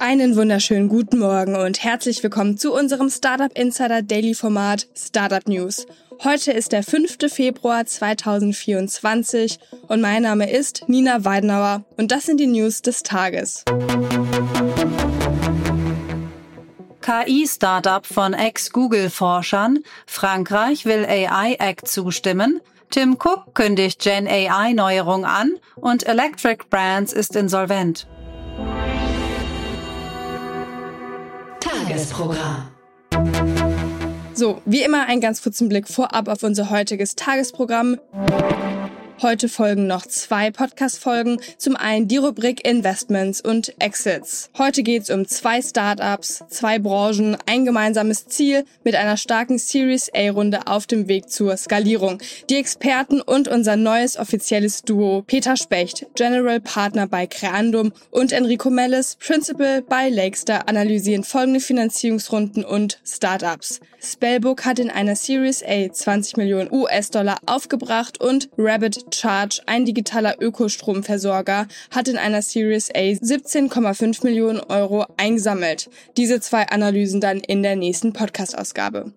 Einen wunderschönen guten Morgen und herzlich willkommen zu unserem Startup Insider Daily Format Startup News. Heute ist der 5. Februar 2024 und mein Name ist Nina Weidenauer und das sind die News des Tages. KI-Startup von Ex-Google-Forschern. Frankreich will AI-Act zustimmen. Tim Cook kündigt Gen AI-Neuerung an und Electric Brands ist insolvent. Tagesprogramm. So, wie immer ein ganz kurzen Blick vorab auf unser heutiges Tagesprogramm. Heute folgen noch zwei Podcast-Folgen. Zum einen die Rubrik Investments und Exits. Heute geht es um zwei Startups, zwei Branchen, ein gemeinsames Ziel mit einer starken Series A-Runde auf dem Weg zur Skalierung. Die Experten und unser neues offizielles Duo Peter Specht, General Partner bei Creandum und Enrico Mellis, Principal bei Lakestar, analysieren folgende Finanzierungsrunden und Startups. Spellbook hat in einer Series A 20 Millionen US-Dollar aufgebracht und Rabbit Charge, ein digitaler Ökostromversorger, hat in einer Series A 17,5 Millionen Euro eingesammelt. Diese zwei Analysen dann in der nächsten Podcast-Ausgabe.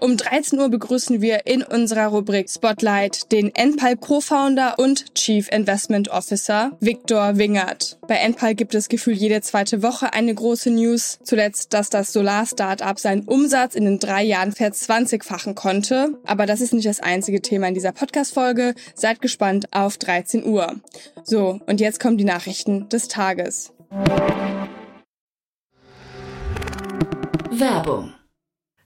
Um 13 Uhr begrüßen wir in unserer Rubrik Spotlight den Enpal Co-Founder und Chief Investment Officer Viktor Wingert. Bei Enpal gibt es gefühlt jede zweite Woche eine große News. Zuletzt, dass das Solar-Startup seinen Umsatz in den drei Jahren verzwanzigfachen konnte. Aber das ist nicht das einzige Thema in dieser Podcast-Folge. Seid gespannt auf 13 Uhr. So, und jetzt kommen die Nachrichten des Tages. Werbung.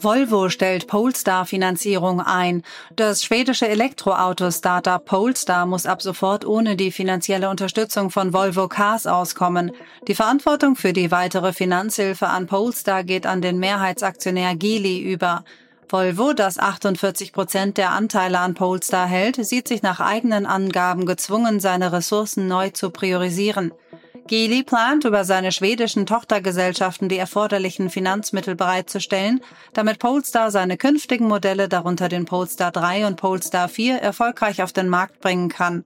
Volvo stellt Polestar-Finanzierung ein. Das schwedische Elektroauto-Startup Polestar muss ab sofort ohne die finanzielle Unterstützung von Volvo Cars auskommen. Die Verantwortung für die weitere Finanzhilfe an Polestar geht an den Mehrheitsaktionär Geely über. Volvo, das 48 Prozent der Anteile an Polestar hält, sieht sich nach eigenen Angaben gezwungen, seine Ressourcen neu zu priorisieren. Geely plant, über seine schwedischen Tochtergesellschaften die erforderlichen Finanzmittel bereitzustellen, damit Polestar seine künftigen Modelle, darunter den Polestar 3 und Polestar 4, erfolgreich auf den Markt bringen kann.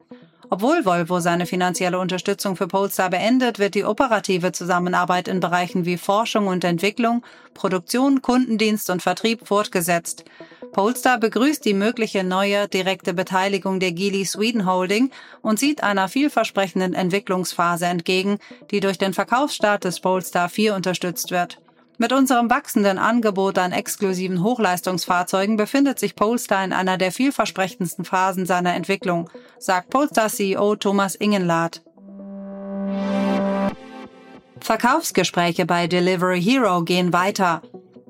Obwohl Volvo seine finanzielle Unterstützung für Polestar beendet, wird die operative Zusammenarbeit in Bereichen wie Forschung und Entwicklung, Produktion, Kundendienst und Vertrieb fortgesetzt. Polestar begrüßt die mögliche neue direkte Beteiligung der Geely Sweden Holding und sieht einer vielversprechenden Entwicklungsphase entgegen, die durch den Verkaufsstart des Polestar 4 unterstützt wird. Mit unserem wachsenden Angebot an exklusiven Hochleistungsfahrzeugen befindet sich Polestar in einer der vielversprechendsten Phasen seiner Entwicklung, sagt Polestar-CEO Thomas Ingenlath. Verkaufsgespräche bei Delivery Hero gehen weiter.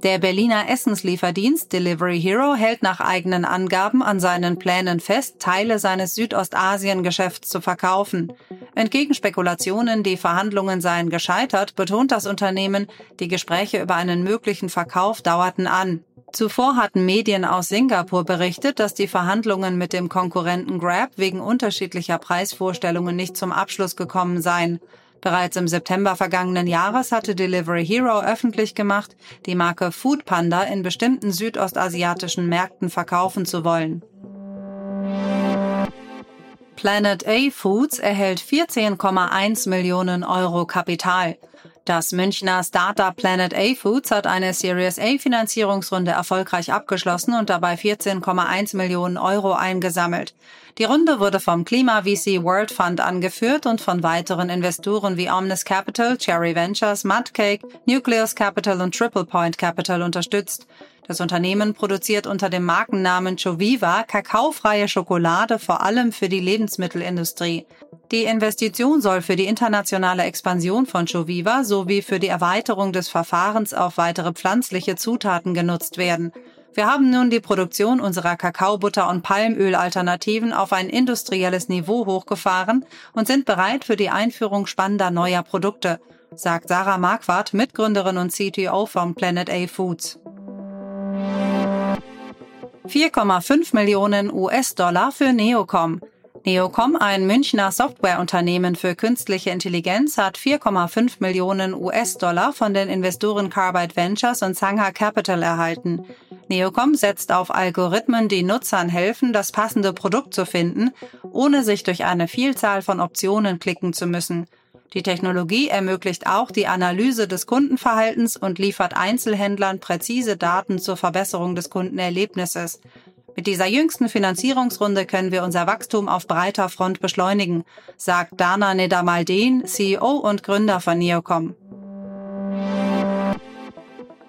Der Berliner Essenslieferdienst Delivery Hero hält nach eigenen Angaben an seinen Plänen fest, Teile seines Südostasien-Geschäfts zu verkaufen. Entgegen Spekulationen, die Verhandlungen seien gescheitert, betont das Unternehmen, die Gespräche über einen möglichen Verkauf dauerten an. Zuvor hatten Medien aus Singapur berichtet, dass die Verhandlungen mit dem Konkurrenten Grab wegen unterschiedlicher Preisvorstellungen nicht zum Abschluss gekommen seien. Bereits im September vergangenen Jahres hatte Delivery Hero öffentlich gemacht, die Marke Foodpanda in bestimmten südostasiatischen Märkten verkaufen zu wollen. Planet A Foods erhält 14,1 Millionen Euro Kapital. Das Münchner Startup Planet A Foods hat eine Series A Finanzierungsrunde erfolgreich abgeschlossen und dabei 14,1 Millionen Euro eingesammelt. Die Runde wurde vom Klima VC World Fund angeführt und von weiteren Investoren wie Omnis Capital, Cherry Ventures, Mudcake, Nucleus Capital und Triple Point Capital unterstützt. Das Unternehmen produziert unter dem Markennamen Choviva kakaofreie Schokolade vor allem für die Lebensmittelindustrie. Die Investition soll für die internationale Expansion von Choviva sowie für die Erweiterung des Verfahrens auf weitere pflanzliche Zutaten genutzt werden. Wir haben nun die Produktion unserer Kakaobutter und Palmölalternativen auf ein industrielles Niveau hochgefahren und sind bereit für die Einführung spannender neuer Produkte, sagt Sarah Marquardt, Mitgründerin und CTO von Planet A Foods. 4,5 Millionen US-Dollar für Neocom. Neocom, ein Münchner Softwareunternehmen für künstliche Intelligenz, hat 4,5 Millionen US-Dollar von den Investoren Carbide Ventures und Sangha Capital erhalten. Neocom setzt auf Algorithmen, die Nutzern helfen, das passende Produkt zu finden, ohne sich durch eine Vielzahl von Optionen klicken zu müssen. Die Technologie ermöglicht auch die Analyse des Kundenverhaltens und liefert Einzelhändlern präzise Daten zur Verbesserung des Kundenerlebnisses. Mit dieser jüngsten Finanzierungsrunde können wir unser Wachstum auf breiter Front beschleunigen, sagt Dana Nedamaldin, CEO und Gründer von Neocom.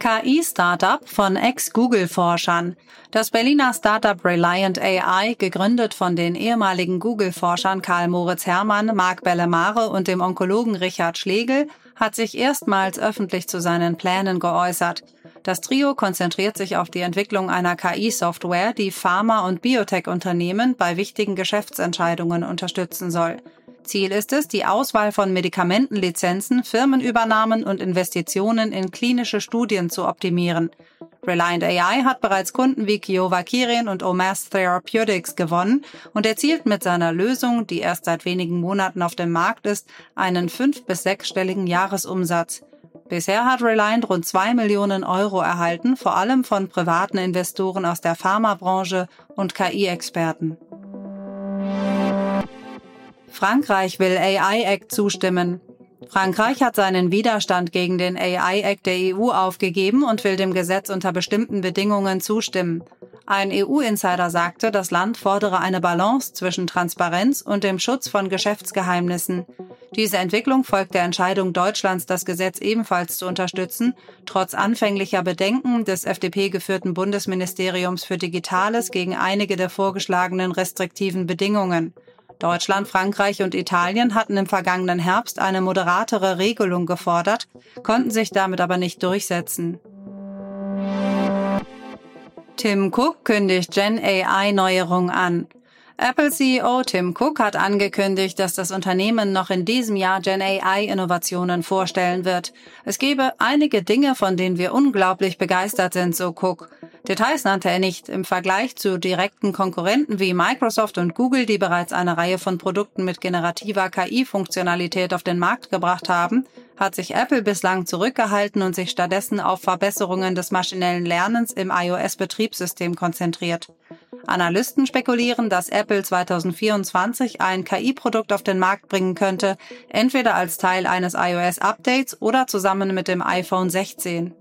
KI-Startup von Ex-Google-Forschern. Das Berliner Startup Reliant AI, gegründet von den ehemaligen Google-Forschern Karl Moritz Herrmann, Marc Bellemare und dem Onkologen Richard Schlegel, hat sich erstmals öffentlich zu seinen Plänen geäußert. Das Trio konzentriert sich auf die Entwicklung einer KI-Software, die Pharma- und Biotech-Unternehmen bei wichtigen Geschäftsentscheidungen unterstützen soll. Ziel ist es, die Auswahl von Medikamentenlizenzen, Firmenübernahmen und Investitionen in klinische Studien zu optimieren. Reliant AI hat bereits Kunden wie Kiowa Kirin und Omas Therapeutics gewonnen und erzielt mit seiner Lösung, die erst seit wenigen Monaten auf dem Markt ist, einen fünf- bis sechsstelligen Jahresumsatz. Bisher hat Reliant rund zwei Millionen Euro erhalten, vor allem von privaten Investoren aus der Pharmabranche und KI-Experten. Frankreich will AI Act zustimmen. Frankreich hat seinen Widerstand gegen den AI Act der EU aufgegeben und will dem Gesetz unter bestimmten Bedingungen zustimmen. Ein EU-Insider sagte, das Land fordere eine Balance zwischen Transparenz und dem Schutz von Geschäftsgeheimnissen. Diese Entwicklung folgt der Entscheidung Deutschlands, das Gesetz ebenfalls zu unterstützen, trotz anfänglicher Bedenken des FDP-geführten Bundesministeriums für Digitales gegen einige der vorgeschlagenen restriktiven Bedingungen. Deutschland, Frankreich und Italien hatten im vergangenen Herbst eine moderatere Regelung gefordert, konnten sich damit aber nicht durchsetzen. Tim Cook kündigt Gen AI Neuerung an. Apple CEO Tim Cook hat angekündigt, dass das Unternehmen noch in diesem Jahr Gen AI Innovationen vorstellen wird. Es gebe einige Dinge, von denen wir unglaublich begeistert sind, so Cook. Details nannte er nicht. Im Vergleich zu direkten Konkurrenten wie Microsoft und Google, die bereits eine Reihe von Produkten mit generativer KI-Funktionalität auf den Markt gebracht haben, hat sich Apple bislang zurückgehalten und sich stattdessen auf Verbesserungen des maschinellen Lernens im iOS-Betriebssystem konzentriert. Analysten spekulieren, dass Apple 2024 ein KI-Produkt auf den Markt bringen könnte, entweder als Teil eines iOS-Updates oder zusammen mit dem iPhone 16.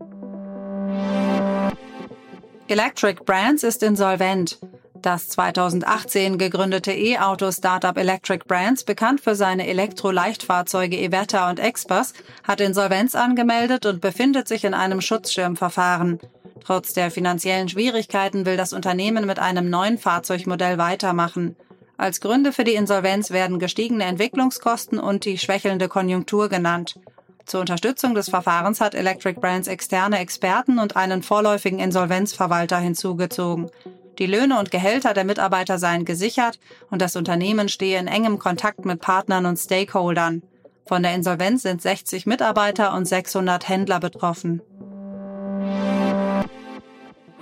Electric Brands ist insolvent. Das 2018 gegründete E-Auto-Startup Electric Brands, bekannt für seine Elektro-Leichtfahrzeuge Evetta und Express, hat Insolvenz angemeldet und befindet sich in einem Schutzschirmverfahren. Trotz der finanziellen Schwierigkeiten will das Unternehmen mit einem neuen Fahrzeugmodell weitermachen. Als Gründe für die Insolvenz werden gestiegene Entwicklungskosten und die schwächelnde Konjunktur genannt. Zur Unterstützung des Verfahrens hat Electric Brands externe Experten und einen vorläufigen Insolvenzverwalter hinzugezogen. Die Löhne und Gehälter der Mitarbeiter seien gesichert und das Unternehmen stehe in engem Kontakt mit Partnern und Stakeholdern. Von der Insolvenz sind 60 Mitarbeiter und 600 Händler betroffen.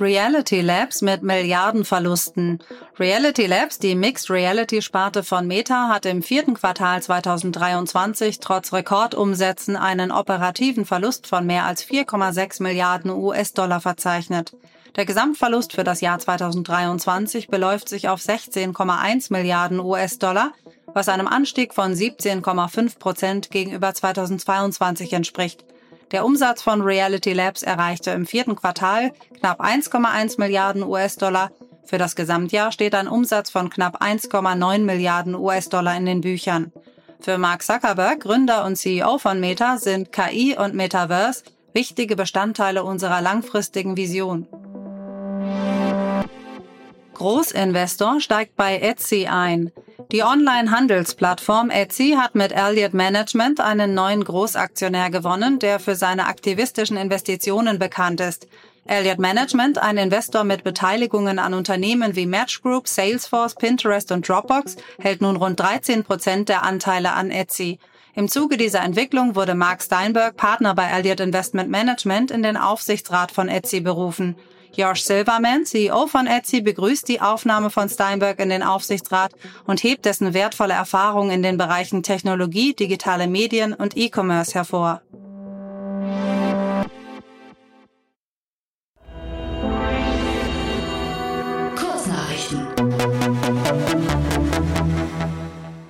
Reality Labs mit Milliardenverlusten. Reality Labs, die Mixed Reality Sparte von Meta, hat im vierten Quartal 2023 trotz Rekordumsätzen einen operativen Verlust von mehr als 4,6 Milliarden US-Dollar verzeichnet. Der Gesamtverlust für das Jahr 2023 beläuft sich auf 16,1 Milliarden US-Dollar, was einem Anstieg von 17,5 Prozent gegenüber 2022 entspricht. Der Umsatz von Reality Labs erreichte im vierten Quartal knapp 1,1 Milliarden US-Dollar. Für das Gesamtjahr steht ein Umsatz von knapp 1,9 Milliarden US-Dollar in den Büchern. Für Mark Zuckerberg, Gründer und CEO von Meta, sind KI und Metaverse wichtige Bestandteile unserer langfristigen Vision. Großinvestor steigt bei Etsy ein. Die Online-Handelsplattform Etsy hat mit Elliott Management einen neuen Großaktionär gewonnen, der für seine aktivistischen Investitionen bekannt ist. Elliott Management, ein Investor mit Beteiligungen an Unternehmen wie Match Group, Salesforce, Pinterest und Dropbox, hält nun rund 13 Prozent der Anteile an Etsy. Im Zuge dieser Entwicklung wurde Mark Steinberg, Partner bei Elliott Investment Management, in den Aufsichtsrat von Etsy berufen. Josh Silverman, CEO von Etsy, begrüßt die Aufnahme von Steinberg in den Aufsichtsrat und hebt dessen wertvolle Erfahrung in den Bereichen Technologie, digitale Medien und E-Commerce hervor.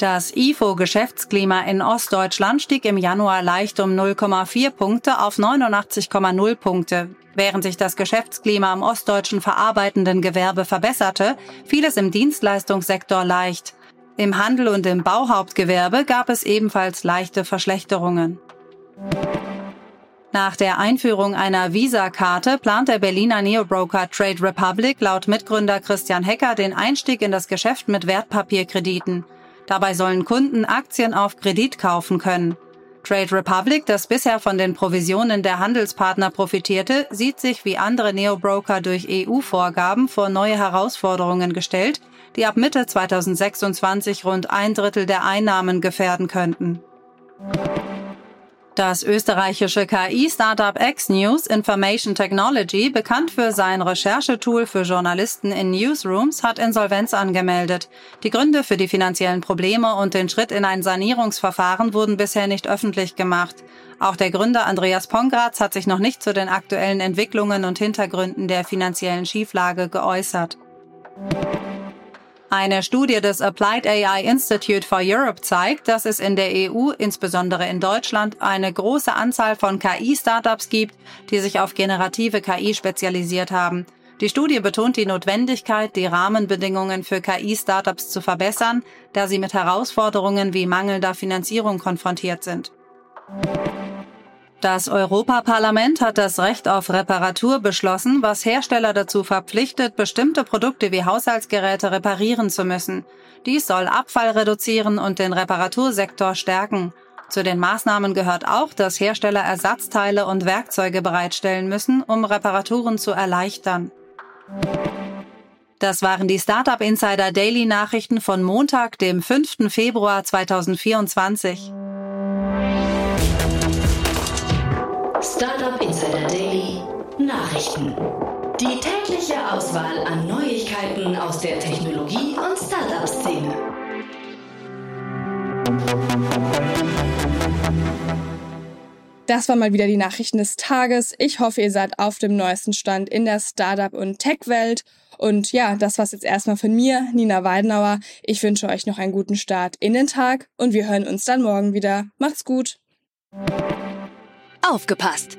Das IFO-Geschäftsklima in Ostdeutschland stieg im Januar leicht um 0,4 Punkte auf 89,0 Punkte. Während sich das Geschäftsklima am ostdeutschen verarbeitenden Gewerbe verbesserte, fiel es im Dienstleistungssektor leicht. Im Handel und im Bauhauptgewerbe gab es ebenfalls leichte Verschlechterungen. Nach der Einführung einer Visa-Karte plant der Berliner Neobroker Trade Republic laut Mitgründer Christian Hecker den Einstieg in das Geschäft mit Wertpapierkrediten. Dabei sollen Kunden Aktien auf Kredit kaufen können. Trade Republic, das bisher von den Provisionen der Handelspartner profitierte, sieht sich wie andere Neobroker durch EU-Vorgaben vor neue Herausforderungen gestellt, die ab Mitte 2026 rund ein Drittel der Einnahmen gefährden könnten. Das österreichische KI-Startup X-News Information Technology, bekannt für sein Recherchetool für Journalisten in Newsrooms, hat Insolvenz angemeldet. Die Gründe für die finanziellen Probleme und den Schritt in ein Sanierungsverfahren wurden bisher nicht öffentlich gemacht. Auch der Gründer Andreas Pongratz hat sich noch nicht zu den aktuellen Entwicklungen und Hintergründen der finanziellen Schieflage geäußert. Eine Studie des Applied AI Institute for Europe zeigt, dass es in der EU, insbesondere in Deutschland, eine große Anzahl von KI-Startups gibt, die sich auf generative KI spezialisiert haben. Die Studie betont die Notwendigkeit, die Rahmenbedingungen für KI-Startups zu verbessern, da sie mit Herausforderungen wie mangelnder Finanzierung konfrontiert sind. Das Europaparlament hat das Recht auf Reparatur beschlossen, was Hersteller dazu verpflichtet, bestimmte Produkte wie Haushaltsgeräte reparieren zu müssen. Dies soll Abfall reduzieren und den Reparatursektor stärken. Zu den Maßnahmen gehört auch, dass Hersteller Ersatzteile und Werkzeuge bereitstellen müssen, um Reparaturen zu erleichtern. Das waren die Startup Insider Daily Nachrichten von Montag, dem 5. Februar 2024. Die tägliche Auswahl an Neuigkeiten aus der Technologie- und Startup-Szene. Das war mal wieder die Nachrichten des Tages. Ich hoffe, ihr seid auf dem neuesten Stand in der Startup- und Tech-Welt. Und ja, das war's jetzt erstmal von mir, Nina Weidenauer. Ich wünsche euch noch einen guten Start in den Tag und wir hören uns dann morgen wieder. Macht's gut. Aufgepasst!